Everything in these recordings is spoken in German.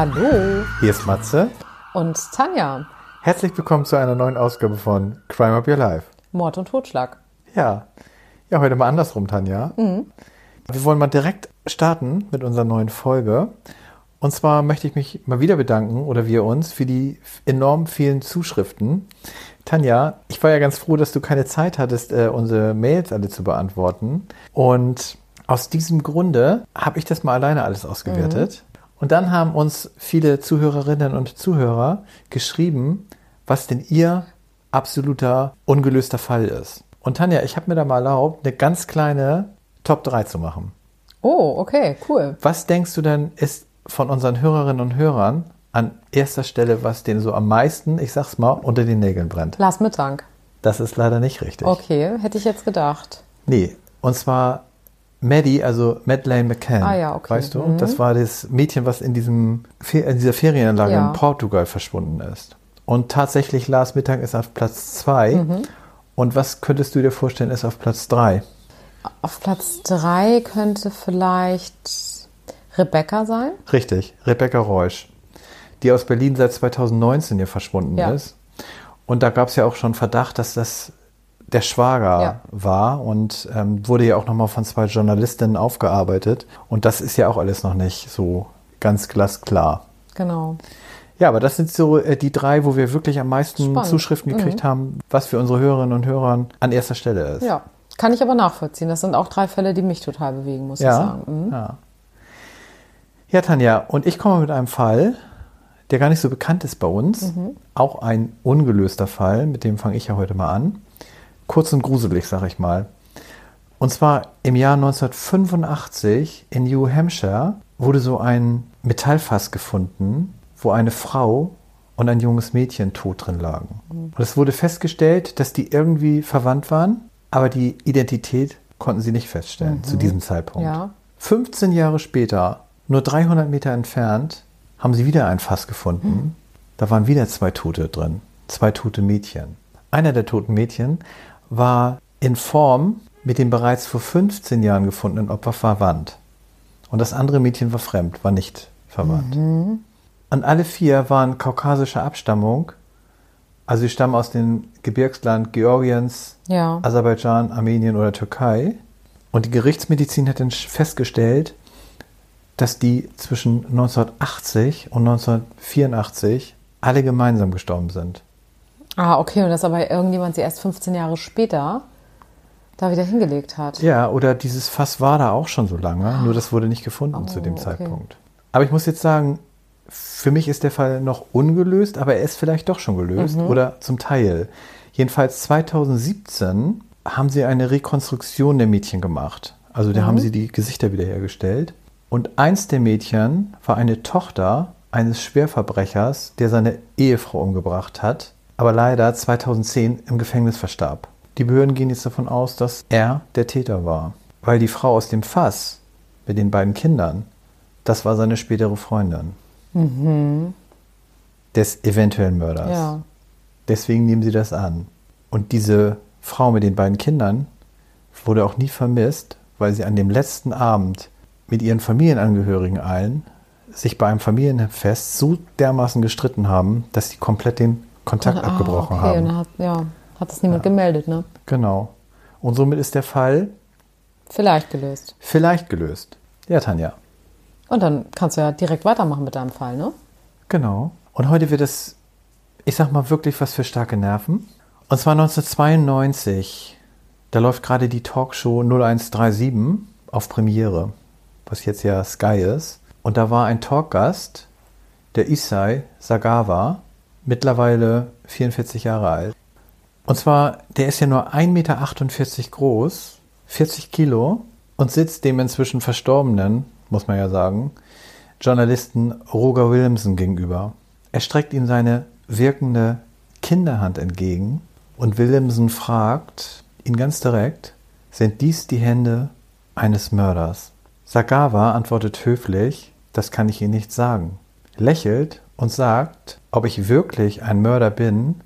Hallo Hier ist Matze. und Tanja. Herzlich willkommen zu einer neuen Ausgabe von Crime Up Your Life. Mord und Totschlag. Ja, ja, heute mal andersrum, Tanja. Wir wollen mal direkt starten mit unserer neuen Folge. Und zwar möchte ich mich mal wieder bedanken oder wir uns für die enorm vielen Zuschriften. Tanja, ich war ja ganz froh, dass du keine Zeit hattest, äh, unsere Mails alle zu beantworten. Und aus diesem Grunde habe ich das mal alleine alles ausgewertet. Und dann haben uns viele Zuhörerinnen und Zuhörer geschrieben, was denn ihr absoluter ungelöster Fall ist. Und Tanja, ich habe mir da mal erlaubt, eine ganz kleine Top 3 zu machen. Oh, okay, cool. Was denkst du denn, ist von unseren Hörerinnen und Hörern an erster Stelle, was denen so am meisten, ich sag's mal, unter den Nägeln brennt? Lars Mittank. Das ist leider nicht richtig. Okay, hätte ich jetzt gedacht. Nee, und zwar Maddie, also Madeleine McCann. Ah ja, okay. Weißt du? Mhm. Das war das Mädchen, was in, diesem, in dieser Ferienanlage Ja. in Portugal verschwunden ist. Und tatsächlich Lars Mittag ist auf Platz 2. Mhm. Und was könntest du dir vorstellen, ist auf Platz 3? Auf Platz 3 könnte vielleicht Rebecca sein. Richtig, Rebecca Reusch, die aus Berlin seit 2019 hier verschwunden Ja. ist. Und da gab es ja auch schon Verdacht, dass das der Schwager Ja. war und ähm, wurde ja auch nochmal von zwei Journalistinnen aufgearbeitet. Und das ist ja auch alles noch nicht so ganz glasklar. Genau. Ja, aber das sind so äh, die drei, wo wir wirklich am meisten Spannend. Mhm. Zuschriften gekriegt haben, was für unsere Hörerinnen und Hörer an erster Stelle ist. Ja, kann ich aber nachvollziehen. Das sind auch drei Fälle, die mich total bewegen, muss ich Ja, sagen. Mhm. ja. Ja, Tanja, und ich komme mit einem Fall, der gar nicht so bekannt ist bei uns. Mhm. Auch ein ungelöster Fall, mit dem fange ich ja heute mal an. Kurz und gruselig, sag ich mal. Und zwar im Jahr 1985 in New Hampshire wurde so ein Metallfass gefunden, wo eine Frau und ein junges Mädchen tot drin lagen. Und es wurde festgestellt, dass die irgendwie verwandt waren, aber die Identität konnten sie nicht feststellen zu diesem Zeitpunkt. Ja. 15 Jahre später, nur 300 Meter entfernt, haben sie wieder ein Fass gefunden. Da waren wieder zwei Tote drin, zwei tote Mädchen. Einer der toten Mädchen war in Form mit dem bereits vor 15 Jahren gefundenen Opfer verwandt. Und das andere Mädchen war fremd, war nicht verwandt. Und alle vier waren kaukasischer Abstammung. Also sie stammen aus dem Gebirgsland Georgiens, Ja. Aserbaidschan, Armenien oder Türkei. Und die Gerichtsmedizin hat dann festgestellt, dass die zwischen 1980 und 1984 alle gemeinsam gestorben sind. Ah, okay, und dass aber irgendjemand sie erst 15 Jahre später da wieder hingelegt hat. Ja, oder dieses Fass war da auch schon so lange, nur das wurde nicht gefunden Oh, zu dem okay. Zeitpunkt. Aber ich muss jetzt sagen, für mich ist der Fall noch ungelöst, aber er ist vielleicht doch schon gelöst Mhm. oder zum Teil. Jedenfalls 2017 haben sie eine Rekonstruktion der Mädchen gemacht. Also da haben sie die Gesichter wiederhergestellt. Und eins der Mädchen war eine Tochter eines Schwerverbrechers, der seine Ehefrau umgebracht hat, aber leider 2010 im Gefängnis verstarb. Die Behörden gehen jetzt davon aus, dass er der Täter war, weil die Frau aus dem Fass mit den beiden Kindern, das war seine spätere Freundin des eventuellen Mörders. Ja. Deswegen nehmen sie das an. Und diese Frau mit den beiden Kindern wurde auch nie vermisst, weil sie an dem letzten Abend mit ihren Familienangehörigen allen sich bei einem Familienfest so dermaßen gestritten haben, dass sie komplett den Kontakt Ah, abgebrochen okay, haben. Und dann hat, ja, hat das niemand gemeldet, ne? Genau. Und somit ist der Fall Vielleicht gelöst. vielleicht gelöst. Ja, Tanja. Und dann kannst du ja direkt weitermachen mit deinem Fall, ne? Genau. Und heute wird es, ich sag mal, wirklich was für starke Nerven. Und zwar 1992. Da läuft gerade die Talkshow 0137 auf Premiere, was jetzt ja Sky ist. Und da war ein Talkgast, der Isai Sagawa, mittlerweile 44 Jahre alt. Und zwar, der ist ja nur 1,48 Meter groß, 40 Kilo und sitzt dem inzwischen Verstorbenen, muss man ja sagen, Journalisten Roger Williamson gegenüber. Er streckt ihm seine wirkende Kinderhand entgegen und Williamson fragt ihn ganz direkt, sind dies die Hände eines Mörders? Sagawa antwortet höflich, das kann ich Ihnen nicht sagen, lächelt und sagt, ob ich wirklich ein Mörder bin,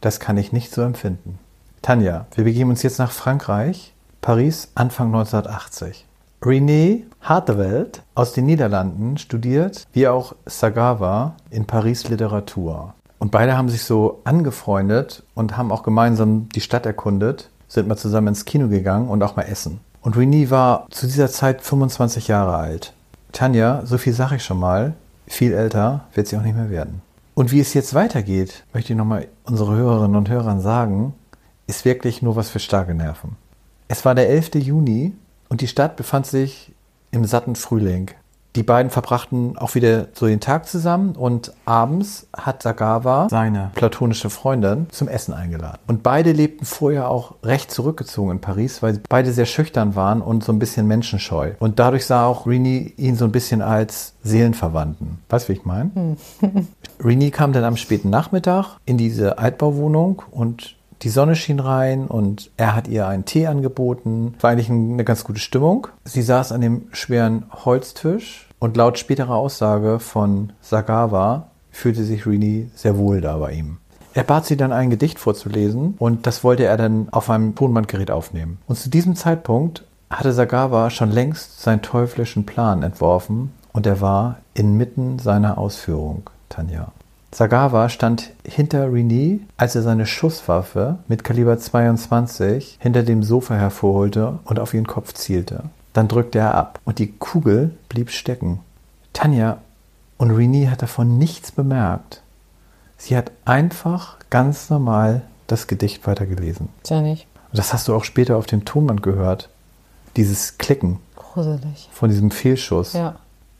das kann ich nicht so empfinden. Tanja, wir begeben uns jetzt nach Frankreich, Paris, Anfang 1980. René Harteveld aus den Niederlanden studiert, wie auch Sagawa, in Paris Literatur. Und beide haben sich so angefreundet und haben auch gemeinsam die Stadt erkundet, sind mal zusammen ins Kino gegangen und auch mal essen. Und René war zu dieser Zeit 25 Jahre alt. Tanja, so viel sage ich schon mal, viel älter wird sie auch nicht mehr werden. Und wie es jetzt weitergeht, möchte ich nochmal unsere Hörerinnen und Hörern sagen, ist wirklich nur was für starke Nerven. Es war der 11. Juni und die Stadt befand sich im satten Frühling. Die beiden verbrachten auch wieder so den Tag zusammen und abends hat Sagawa seine platonische Freundin zum Essen eingeladen. Und beide lebten vorher auch recht zurückgezogen in Paris, weil beide sehr schüchtern waren und so ein bisschen menschenscheu. Und dadurch sah auch Rini ihn so ein bisschen als Seelenverwandten. Weißt du, wie ich meine? Hm. Rini kam dann am späten Nachmittag in diese Altbauwohnung und die Sonne schien rein und er hat ihr einen Tee angeboten. War eigentlich eine ganz gute Stimmung. Sie saß an dem schweren Holztisch und laut späterer Aussage von Sagawa fühlte sich Rini sehr wohl da bei ihm. Er bat sie dann ein Gedicht vorzulesen und das wollte er dann auf einem Tonbandgerät aufnehmen. Und zu diesem Zeitpunkt hatte Sagawa schon längst seinen teuflischen Plan entworfen und er war inmitten seiner Ausführung, Tanja. Sagawa stand hinter Rini, als er seine Schusswaffe mit Kaliber 22 hinter dem Sofa hervorholte und auf ihren Kopf zielte. Dann drückte er ab und die Kugel blieb stecken. Tanja und Rini hat davon nichts bemerkt. Sie hat einfach ganz normal das Gedicht weitergelesen. Tja, nicht. Und das hast du auch später auf dem Tonband gehört. Dieses Klicken. Gruselig. Von diesem Fehlschuss. Ja.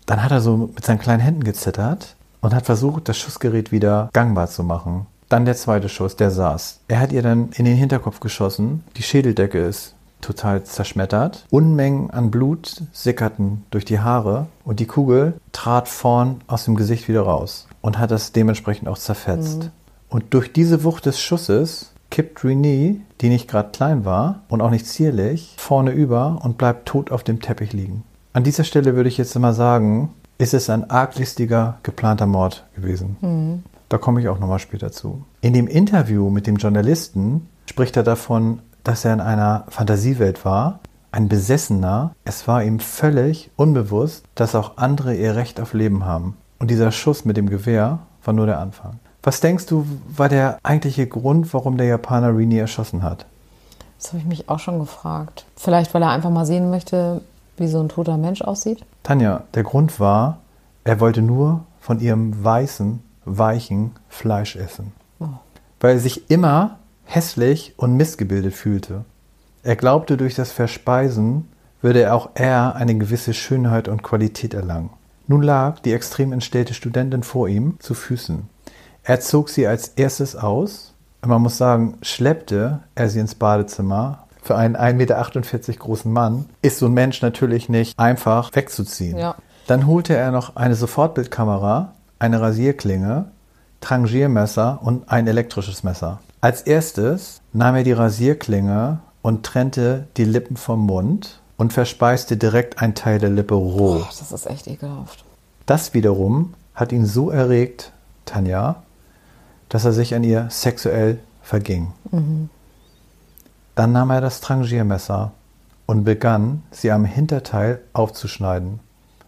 Dann hat er so mit seinen kleinen Händen gezittert und hat versucht, das Schussgerät wieder gangbar zu machen. Dann der zweite Schuss, der saß. Er hat ihr dann in den Hinterkopf geschossen. Die Schädeldecke ist total zerschmettert. Unmengen an Blut sickerten durch die Haare und die Kugel trat vorn aus dem Gesicht wieder raus und hat das dementsprechend auch zerfetzt. Mhm. Und durch diese Wucht des Schusses kippt Renee, die nicht gerade klein war und auch nicht zierlich, vorne über und bleibt tot auf dem Teppich liegen. An dieser Stelle würde ich jetzt immer sagen, ist es ein arglistiger, geplanter Mord gewesen. Mhm. Da komme ich auch nochmal später zu. In dem Interview mit dem Journalisten spricht er davon, dass er in einer Fantasiewelt war, ein Besessener. Es war ihm völlig unbewusst, dass auch andere ihr Recht auf Leben haben. Und dieser Schuss mit dem Gewehr war nur der Anfang. Was denkst du, war der eigentliche Grund, warum der Japaner Rini erschossen hat? Das habe ich mich auch schon gefragt. Vielleicht, weil er einfach mal sehen möchte, wie so ein toter Mensch aussieht? Tanja, der Grund war, er wollte nur von ihrem weißen, weichen Fleisch essen. Oh. Weil er sich immer hässlich und missgebildet fühlte. Er glaubte, durch das Verspeisen würde er auch er eine gewisse Schönheit und Qualität erlangen. Nun lag die extrem entstellte Studentin vor ihm zu Füßen. Er zog sie als erstes aus. Man muss sagen, schleppte er sie ins Badezimmer, für einen 1,48 Meter großen Mann ist so ein Mensch natürlich nicht einfach wegzuziehen. Ja. Dann holte er noch eine Sofortbildkamera, eine Rasierklinge, Trangiermesser und ein elektrisches Messer. Als erstes nahm er die Rasierklinge und trennte die Lippen vom Mund und verspeiste direkt einen Teil der Lippe roh. Oh, das ist echt ekelhaft. Das wiederum hat ihn so erregt, Tanja, dass er sich an ihr sexuell verging. Mhm. Dann nahm er das Trangiermesser und begann, sie am Hinterteil aufzuschneiden.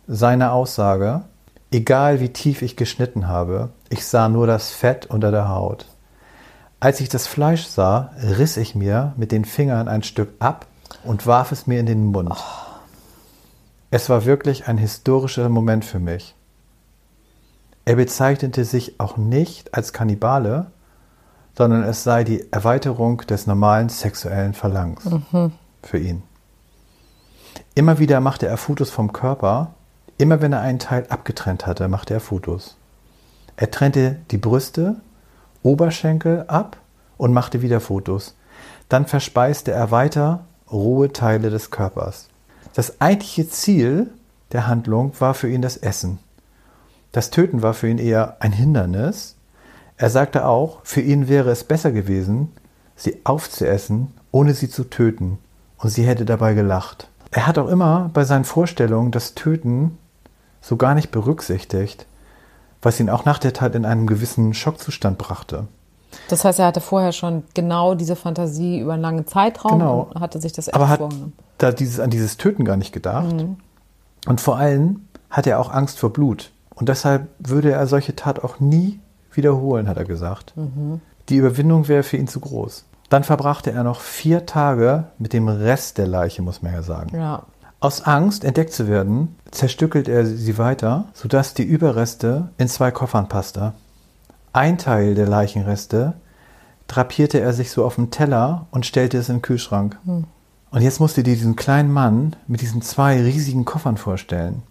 Seine Aussage, egal wie tief ich geschnitten habe, ich sah nur das Fett unter der Haut. Als ich das Fleisch sah, riss ich mir mit den Fingern ein Stück ab und warf es mir in den Mund. Oh. Es war wirklich ein historischer Moment für mich. Er bezeichnete sich auch nicht als Kannibale, sondern es sei die Erweiterung des normalen sexuellen Verlangens mhm. für ihn. Immer wieder machte er Fotos vom Körper. Immer wenn er einen Teil abgetrennt hatte, machte er Fotos. Er trennte die Brüste, Oberschenkel ab und machte wieder Fotos. Dann verspeiste er weiter rohe Teile des Körpers. Das eigentliche Ziel der Handlung war für ihn das Essen. Das Töten war für ihn eher ein Hindernis, er sagte auch, für ihn wäre es besser gewesen, sie aufzuessen, ohne sie zu töten, und sie hätte dabei gelacht. Er hat auch immer bei seinen Vorstellungen das Töten so gar nicht berücksichtigt, was ihn auch nach der Tat in einen gewissen Schockzustand brachte. Das heißt, er hatte vorher schon genau diese Fantasie über einen langen Zeitraum genau. und hatte sich das Aber hat da dieses, an dieses Töten gar nicht gedacht. Und vor allem hat er auch Angst vor Blut. Und deshalb würde er solche Tat auch nie wiederholen, hat er gesagt. Die Überwindung wäre für ihn zu groß. Dann verbrachte er noch vier Tage mit dem Rest der Leiche, muss man ja sagen. Ja. Aus Angst, entdeckt zu werden, zerstückelt er sie weiter, sodass die Überreste in zwei Koffern passte. Ein Teil der Leichenreste drapierte er sich so auf den Teller und stellte es in den Kühlschrank. Und jetzt musste dir diesen kleinen Mann mit diesen zwei riesigen Koffern vorstellen.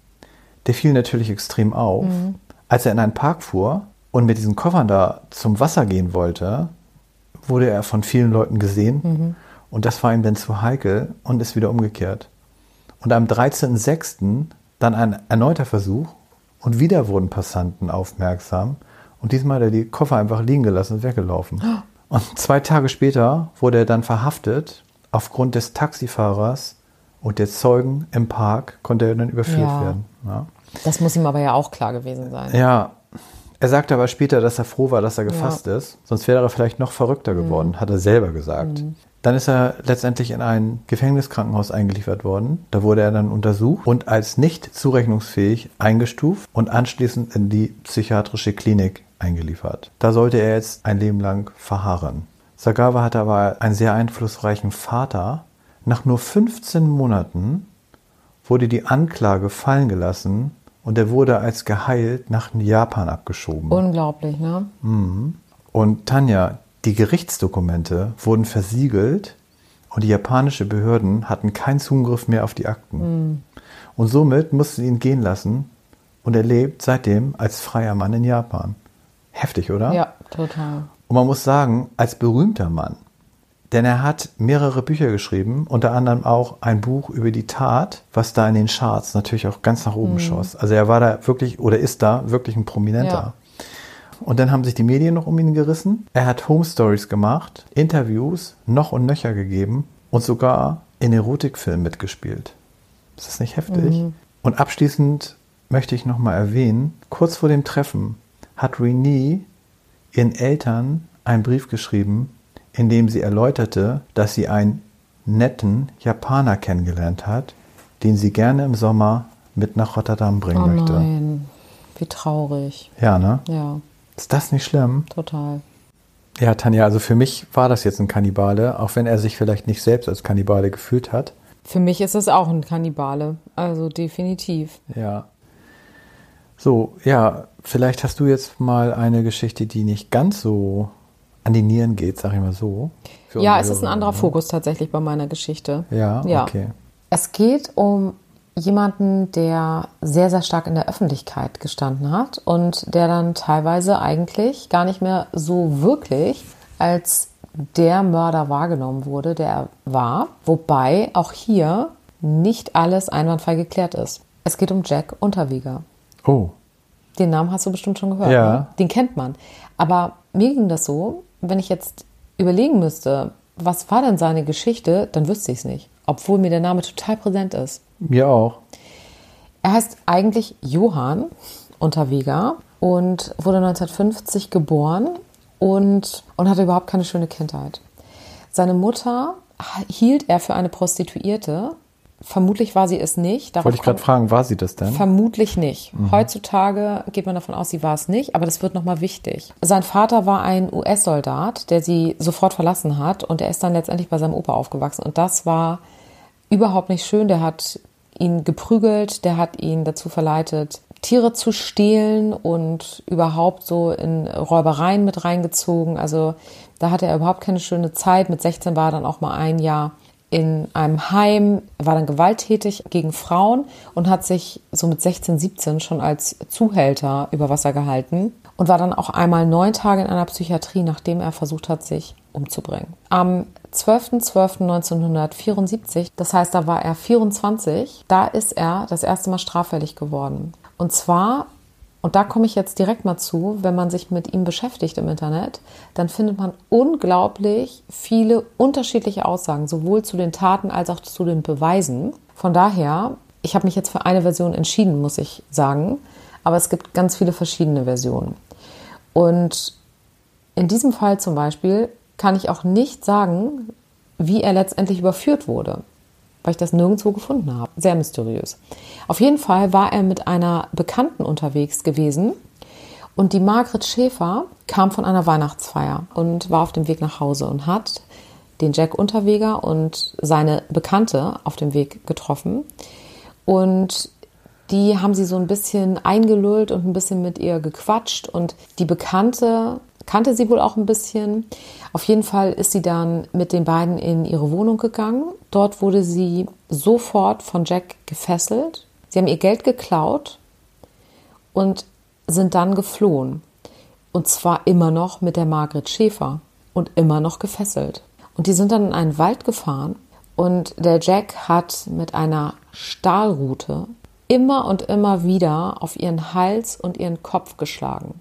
Der fiel natürlich extrem auf. Als er in einen Park fuhr und mit diesen Koffern da zum Wasser gehen wollte, wurde er von vielen Leuten gesehen. Und das war ihm dann zu heikel und ist wieder umgekehrt. Und am 13.06. dann ein erneuter Versuch und wieder wurden Passanten aufmerksam. Und diesmal hat er die Koffer einfach liegen gelassen und weggelaufen. Und zwei Tage später wurde er dann verhaftet. Aufgrund des Taxifahrers und der Zeugen im Park konnte er dann überführt Ja. werden. Ja. Das muss ihm aber ja auch klar gewesen sein. ja, er sagte aber später, dass er froh war, dass er gefasst ist. Sonst wäre er vielleicht noch verrückter geworden, hat er selber gesagt. Dann ist er letztendlich in ein Gefängniskrankenhaus eingeliefert worden. Da wurde er dann untersucht und als nicht zurechnungsfähig eingestuft und anschließend in die psychiatrische Klinik eingeliefert. Da sollte er jetzt ein Leben lang verharren. Sagawa hatte aber einen sehr einflussreichen Vater. Nach nur 15 Monaten wurde die Anklage fallen gelassen und er wurde als geheilt nach Japan abgeschoben. Unglaublich, ne? Und Tanja, die Gerichtsdokumente wurden versiegelt und die japanischen Behörden hatten keinen Zugriff mehr auf die Akten. Und somit mussten sie ihn gehen lassen und er lebt seitdem als freier Mann in Japan. Heftig, oder? Ja, total. Und man muss sagen, als berühmter Mann. Denn er hat mehrere Bücher geschrieben, unter anderem auch ein Buch über die Tat, was da in den Charts natürlich auch ganz nach oben schoss. Also er war da wirklich oder ist da wirklich ein Prominenter. Ja. Und dann haben sich die Medien noch um ihn gerissen. Er hat Home Stories gemacht, Interviews noch und nöcher gegeben und sogar in Erotikfilmen mitgespielt. Ist das nicht heftig? Und abschließend möchte ich nochmal erwähnen, kurz vor dem Treffen hat Renee ihren Eltern einen Brief geschrieben, in dem sie erläuterte, dass sie einen netten Japaner kennengelernt hat, den sie gerne im Sommer mit nach Rotterdam bringen Oh möchte. nein. Wie traurig. Ja, ne? Ja, Ist das nicht schlimm? total. Ja, Tanja, also für mich war das jetzt ein Kannibale, auch wenn er sich vielleicht nicht selbst als Kannibale gefühlt hat. Für mich ist es auch ein Kannibale. Also definitiv. Ja. So, ja, vielleicht hast du jetzt mal eine Geschichte, die nicht ganz so an die Nieren geht, sag ich mal so. Ja, es ist ein anderer Fokus tatsächlich bei meiner Geschichte. Ja, Ja. okay. Es geht um jemanden, der sehr, sehr stark in der Öffentlichkeit gestanden hat und der dann teilweise eigentlich gar nicht mehr so wirklich als der Mörder wahrgenommen wurde, der er war. Wobei auch hier nicht alles einwandfrei geklärt ist. Es geht um Jack Unterweger. Oh, Den Namen hast du bestimmt schon gehört. Ja. Ne? Den kennt man. Aber mir ging das so, wenn ich jetzt überlegen müsste, was war denn seine Geschichte, dann wüsste ich es nicht. Obwohl mir der Name total präsent ist. mir auch. Er heißt eigentlich Johann Unterweger und wurde 1950 geboren und, und hatte überhaupt keine schöne Kindheit. Seine Mutter hielt er für eine Prostituierte. Vermutlich war sie es nicht. Darauf Wollte ich gerade fragen, war sie das denn? Vermutlich nicht. Heutzutage geht man davon aus, sie war es nicht, aber das wird nochmal wichtig. Sein Vater war ein US-Soldat, der sie sofort verlassen hat und er ist dann letztendlich bei seinem Opa aufgewachsen und das war überhaupt nicht schön. Der hat ihn geprügelt, der hat ihn dazu verleitet, Tiere zu stehlen und überhaupt so in Räubereien mit reingezogen. Also da hatte er überhaupt keine schöne Zeit. Mit 16 war er dann auch mal ein Jahr in einem Heim, war dann gewalttätig gegen Frauen und hat sich so mit 16, 17 schon als Zuhälter über Wasser gehalten und war dann auch einmal neun Tage in einer Psychiatrie, nachdem er versucht hat, sich umzubringen. Am 12.12.1974, das heißt, da war er 24, da ist er das erste Mal straffällig geworden. Und zwar und da komme ich jetzt direkt mal zu, wenn man sich mit ihm beschäftigt im Internet, dann findet man unglaublich viele unterschiedliche Aussagen, sowohl zu den Taten als auch zu den Beweisen. Von daher, ich habe mich jetzt für eine Version entschieden, muss ich sagen, aber es gibt ganz viele verschiedene Versionen. Und in diesem Fall zum Beispiel kann ich auch nicht sagen, wie er letztendlich überführt wurde. Weil ich das nirgendwo gefunden habe. Sehr mysteriös. Auf jeden Fall war er mit einer Bekannten unterwegs gewesen und die Margret Schäfer kam von einer Weihnachtsfeier und war auf dem Weg nach Hause und hat den Jack Unterweger und seine Bekannte auf dem Weg getroffen. Und die haben sie so ein bisschen eingelullt und ein bisschen mit ihr gequatscht. Und die Bekannte kannte sie wohl auch ein bisschen. Auf jeden Fall ist sie dann mit den beiden in ihre Wohnung gegangen. Dort wurde sie sofort von Jack gefesselt. Sie haben ihr Geld geklaut und sind dann geflohen. Und zwar immer noch mit der Margret Schäfer und immer noch gefesselt. Und die sind dann in einen Wald gefahren und der Jack hat mit einer Stahlrute immer und immer wieder auf ihren Hals und ihren Kopf geschlagen.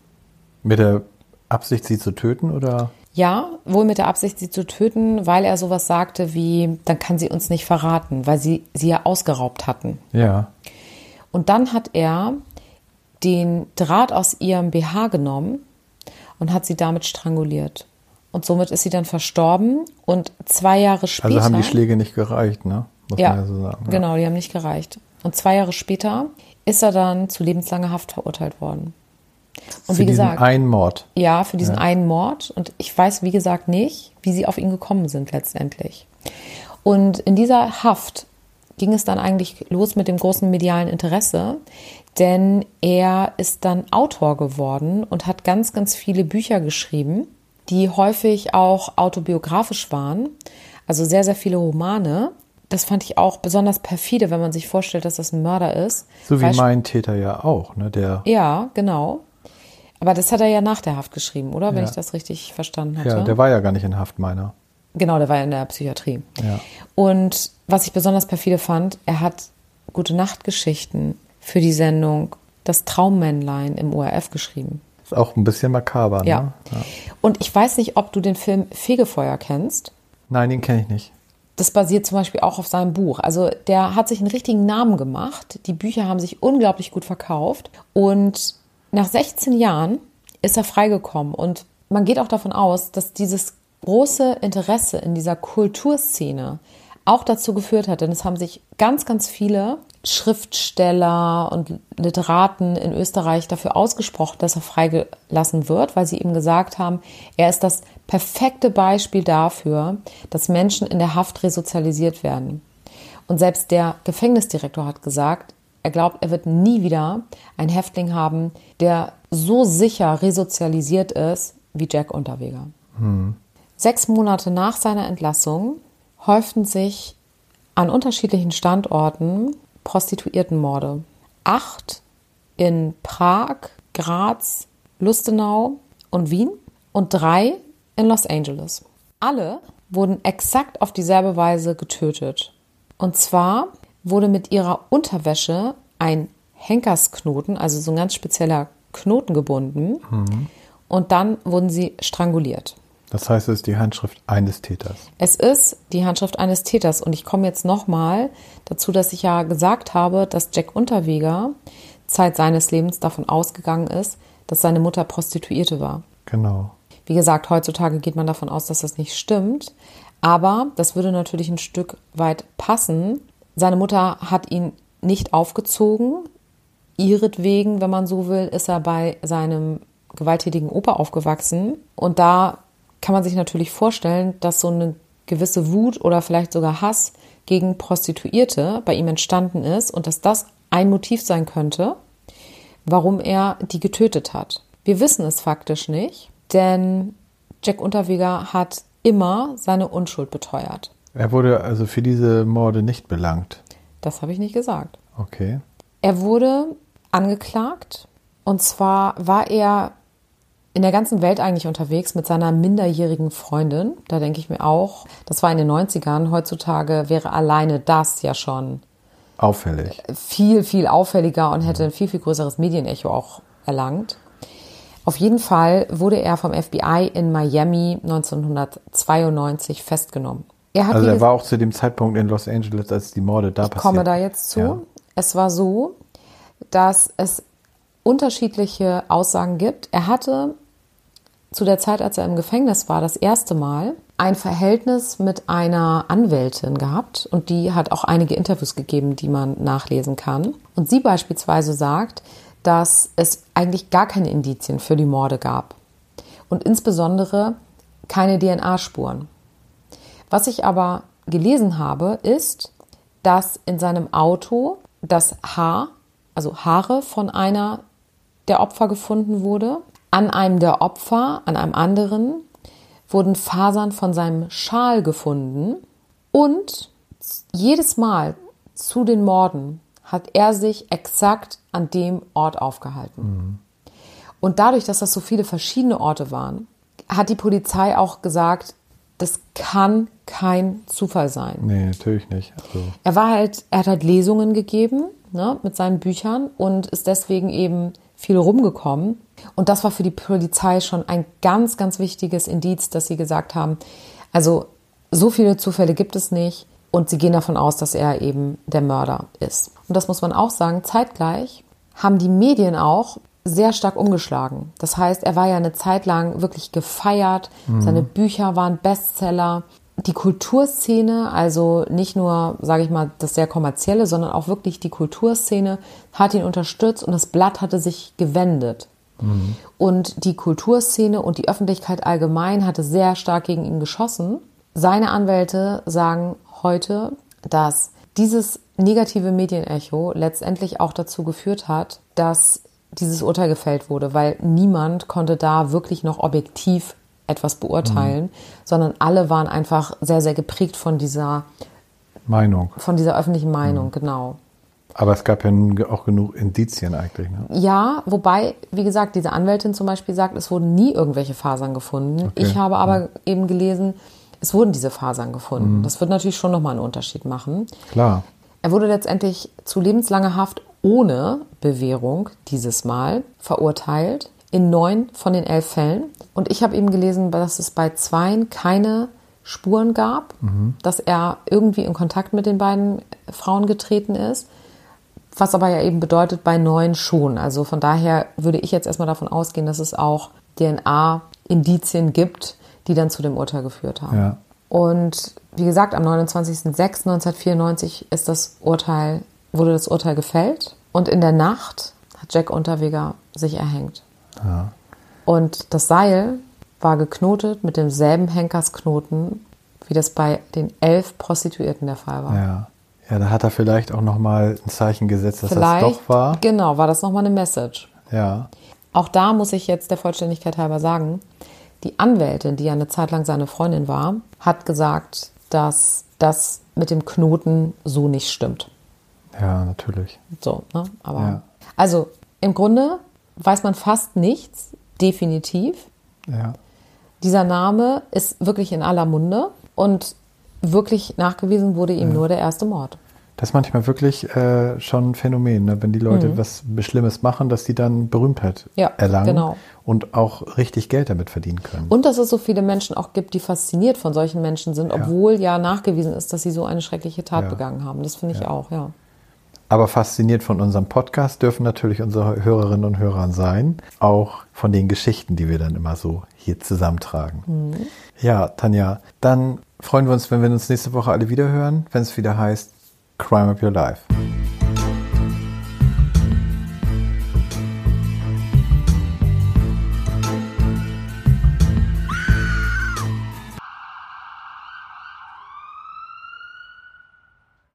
Mit der Absicht, sie zu töten oder? Ja, wohl mit der Absicht, sie zu töten, weil er sowas sagte wie, dann kann sie uns nicht verraten, weil sie sie ja ausgeraubt hatten. Ja. Und dann hat er den Draht aus ihrem BH genommen und hat sie damit stranguliert. Und somit ist sie dann verstorben und zwei Jahre später. Also haben die Schläge nicht gereicht, ne? Muss ja, ja so sagen. Ja. genau, die haben nicht gereicht. Und zwei Jahre später ist er dann zu lebenslanger Haft verurteilt worden. Und für wie gesagt, diesen einen Mord. Ja, für diesen ja. einen Mord. Und ich weiß, wie gesagt, nicht, wie sie auf ihn gekommen sind letztendlich. Und in dieser Haft ging es dann eigentlich los mit dem großen medialen Interesse, denn er ist dann Autor geworden und hat ganz, ganz viele Bücher geschrieben, die häufig auch autobiografisch waren, also sehr, sehr viele Romane. Das fand ich auch besonders perfide, wenn man sich vorstellt, dass das ein Mörder ist. So wie mein Täter ja auch, ne? Der ja, genau. Aber das hat er ja nach der Haft geschrieben, oder? Wenn ja. ich das richtig verstanden hatte. Ja, der war ja gar nicht in Haft, meiner. Genau, der war ja in der Psychiatrie. Ja. Und was ich besonders perfide fand, er hat gute Nachtgeschichten für die Sendung Das Traummännlein im ORF geschrieben. Ist auch ein bisschen makaber, ja. ne? Ja. Und ich weiß nicht, ob du den Film Fegefeuer kennst. Nein, den kenne ich nicht. Das basiert zum Beispiel auch auf seinem Buch. Also der hat sich einen richtigen Namen gemacht. Die Bücher haben sich unglaublich gut verkauft. Und nach 16 Jahren ist er freigekommen und man geht auch davon aus, dass dieses große Interesse in dieser Kulturszene auch dazu geführt hat, denn es haben sich ganz, ganz viele Schriftsteller und Literaten in Österreich dafür ausgesprochen, dass er freigelassen wird, weil sie ihm gesagt haben, er ist das perfekte Beispiel dafür, dass Menschen in der Haft resozialisiert werden. Und selbst der Gefängnisdirektor hat gesagt, er glaubt, er wird nie wieder einen Häftling haben, der so sicher resozialisiert ist wie Jack Unterweger. Hm. Sechs Monate nach seiner Entlassung häuften sich an unterschiedlichen Standorten Prostituiertenmorde. Acht in Prag, Graz, Lustenau und Wien und drei in Los Angeles. Alle wurden exakt auf dieselbe Weise getötet. Und zwar wurde mit ihrer Unterwäsche ein Henkersknoten, also so ein ganz spezieller Knoten gebunden. Mhm. Und dann wurden sie stranguliert. Das heißt, es ist die Handschrift eines Täters. Es ist die Handschrift eines Täters. Und ich komme jetzt nochmal dazu, dass ich ja gesagt habe, dass Jack Unterweger Zeit seines Lebens davon ausgegangen ist, dass seine Mutter Prostituierte war. Genau. Wie gesagt, heutzutage geht man davon aus, dass das nicht stimmt. Aber das würde natürlich ein Stück weit passen, seine Mutter hat ihn nicht aufgezogen. Ihretwegen, wenn man so will, ist er bei seinem gewalttätigen Opa aufgewachsen. Und da kann man sich natürlich vorstellen, dass so eine gewisse Wut oder vielleicht sogar Hass gegen Prostituierte bei ihm entstanden ist und dass das ein Motiv sein könnte, warum er die getötet hat. Wir wissen es faktisch nicht, denn Jack Unterweger hat immer seine Unschuld beteuert. Er wurde also für diese Morde nicht belangt. Das habe ich nicht gesagt. Okay. Er wurde angeklagt und zwar war er in der ganzen Welt eigentlich unterwegs mit seiner minderjährigen Freundin. Da denke ich mir auch, das war in den 90ern. Heutzutage wäre alleine das ja schon auffällig. Viel, viel auffälliger und hätte ein viel, viel größeres Medienecho auch erlangt. Auf jeden Fall wurde er vom FBI in Miami 1992 festgenommen. Er also er war auch zu dem Zeitpunkt in Los Angeles, als die Morde da passiert. Ich komme da jetzt zu. Ja. Es war so, dass es unterschiedliche Aussagen gibt. Er hatte zu der Zeit, als er im Gefängnis war, das erste Mal ein Verhältnis mit einer Anwältin gehabt und die hat auch einige Interviews gegeben, die man nachlesen kann. Und sie beispielsweise sagt, dass es eigentlich gar keine Indizien für die Morde gab und insbesondere keine DNA-Spuren. Was ich aber gelesen habe, ist, dass in seinem Auto das Haar, also Haare von einer der Opfer gefunden wurde. An einem der Opfer, an einem anderen, wurden Fasern von seinem Schal gefunden. Und jedes Mal zu den Morden hat er sich exakt an dem Ort aufgehalten. Mhm. Und dadurch, dass das so viele verschiedene Orte waren, hat die Polizei auch gesagt, das kann kein Zufall sein. Nee, natürlich nicht. Also. Er war halt, er hat halt Lesungen gegeben ne, mit seinen Büchern und ist deswegen eben viel rumgekommen. Und das war für die Polizei schon ein ganz, ganz wichtiges Indiz, dass sie gesagt haben, also so viele Zufälle gibt es nicht und sie gehen davon aus, dass er eben der Mörder ist. Und das muss man auch sagen, zeitgleich haben die Medien auch sehr stark umgeschlagen. Das heißt, er war ja eine Zeit lang wirklich gefeiert. Mhm. Seine Bücher waren Bestseller. Die Kulturszene, also nicht nur, sage ich mal, das sehr kommerzielle, sondern auch wirklich die Kulturszene hat ihn unterstützt und das Blatt hatte sich gewendet. Mhm. Und die Kulturszene und die Öffentlichkeit allgemein hatte sehr stark gegen ihn geschossen. Seine Anwälte sagen heute, dass dieses negative Medienecho letztendlich auch dazu geführt hat, dass dieses Urteil gefällt wurde, weil niemand konnte da wirklich noch objektiv etwas beurteilen, mhm. sondern alle waren einfach sehr, sehr geprägt von dieser Meinung. Von dieser öffentlichen Meinung, mhm. genau. Aber es gab ja auch genug Indizien eigentlich. Ne? Ja, wobei, wie gesagt, diese Anwältin zum Beispiel sagt, es wurden nie irgendwelche Fasern gefunden. Okay. Ich habe aber mhm. eben gelesen, es wurden diese Fasern gefunden. Mhm. Das wird natürlich schon nochmal einen Unterschied machen. Klar. Er wurde letztendlich zu lebenslanger Haft ohne Bewährung dieses Mal verurteilt in neun von den elf Fällen. Und ich habe eben gelesen, dass es bei zweien keine Spuren gab, mhm. dass er irgendwie in Kontakt mit den beiden Frauen getreten ist. Was aber ja eben bedeutet, bei neun schon. Also von daher würde ich jetzt erstmal davon ausgehen, dass es auch DNA-Indizien gibt, die dann zu dem Urteil geführt haben. Ja. Und wie gesagt, am 29.06.1994 ist das Urteil wurde das Urteil gefällt und in der Nacht hat Jack Unterweger sich erhängt. Ja. Und das Seil war geknotet mit demselben Henkersknoten, wie das bei den elf Prostituierten der Fall war. Ja. Ja, da hat er vielleicht auch nochmal ein Zeichen gesetzt, dass vielleicht, das doch war. Genau, war das nochmal eine Message. Ja. Auch da muss ich jetzt der Vollständigkeit halber sagen, die Anwältin, die ja eine Zeit lang seine Freundin war, hat gesagt, dass das mit dem Knoten so nicht stimmt. Ja, natürlich. So, ne? Aber ja. also im Grunde weiß man fast nichts, definitiv. Ja. Dieser Name ist wirklich in aller Munde und wirklich nachgewiesen wurde ihm ja. nur der erste Mord. Das ist manchmal wirklich äh, schon ein Phänomen, ne? wenn die Leute mhm. was Schlimmes machen, dass die dann Berühmtheit ja, erlangen genau. und auch richtig Geld damit verdienen können. Und dass es so viele Menschen auch gibt, die fasziniert von solchen Menschen sind, obwohl ja, ja nachgewiesen ist, dass sie so eine schreckliche Tat begangen haben. Das finde ich auch, ja. Aber fasziniert von unserem Podcast dürfen natürlich unsere Hörerinnen und Hörer sein, auch von den Geschichten, die wir dann immer so hier zusammentragen. Mhm. Ja, Tanja, dann freuen wir uns, wenn wir uns nächste Woche alle wieder hören, wenn es wieder heißt Crime of Your Life.